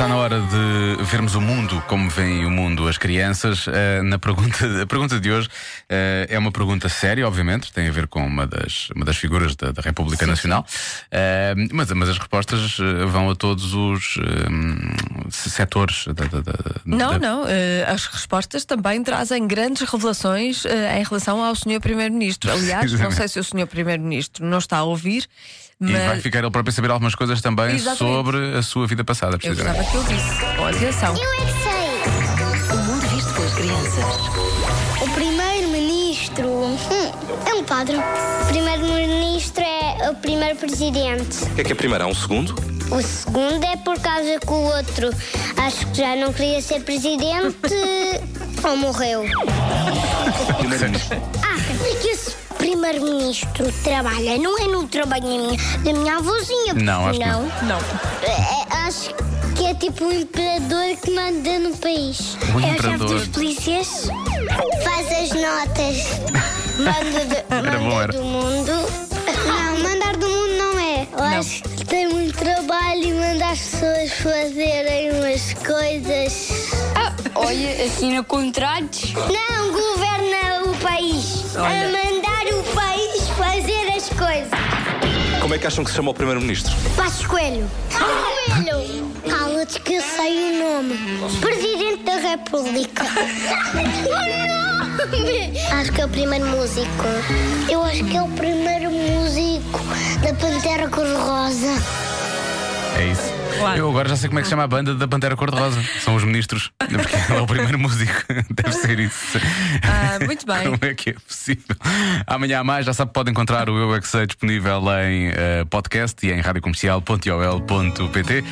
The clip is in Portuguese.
Está na hora de vermos o mundo como veem o mundo as crianças. Uh, na pergunta, a pergunta de hoje uh, é uma pergunta séria, obviamente, tem a ver com uma das, uma das figuras da, da República sim, Nacional, sim. Uh, mas, mas as respostas vão a todos os setores. Da, da, da, não, não. as respostas também trazem grandes revelações em relação ao Sr. Primeiro-Ministro. Aliás, não sei se o Sr. Primeiro-Ministro não está a ouvir. Mas... E vai ficar ele próprio a saber algumas coisas também Exatamente. sobre a sua vida passada. Eu gostava que eu disse. Oh, atenção. Eu é que sei. O mundo visto pelas crianças. O primeiro-ministro hum, é um padre. O primeiro-ministro é o primeiro presidente. O que é que é primeiro? Há um segundo? O segundo é por causa que o outro acho que já não queria ser presidente ou morreu. ah, que esse primeiro-ministro trabalha, não é no trabalho da minha avózinha. Não, acho não. Que não. É, acho que é tipo o imperador que manda no país. O é imperador. o chefe dos polícias, faz as notas, manda, de, era manda do mundo. Não, mandar do mundo não é. Eu não. acho que tem muito trabalho e manda as pessoas fazerem umas coisas. Ah, olha, assina contratos. Não, governa o país. Olha. Como é que acham que se chama o Primeiro-Ministro? Passos Coelho. Coelho. Cala-te que eu sei o nome. Presidente da República. Acho que é o primeiro músico. Eu acho que é o primeiro músico da Pantera Cor-de-Rosa. É isso. Claro. Eu agora já sei como é que se chama a banda da Pantera Cor-de-Rosa. São os ministros. Porque ele é o primeiro músico. Deve ser isso. Ah, muito bem. Como é que é possível? Amanhã a mais, já sabe, pode encontrar o Eu é disponível em uh, podcast e em radiocomercial.ol.pt.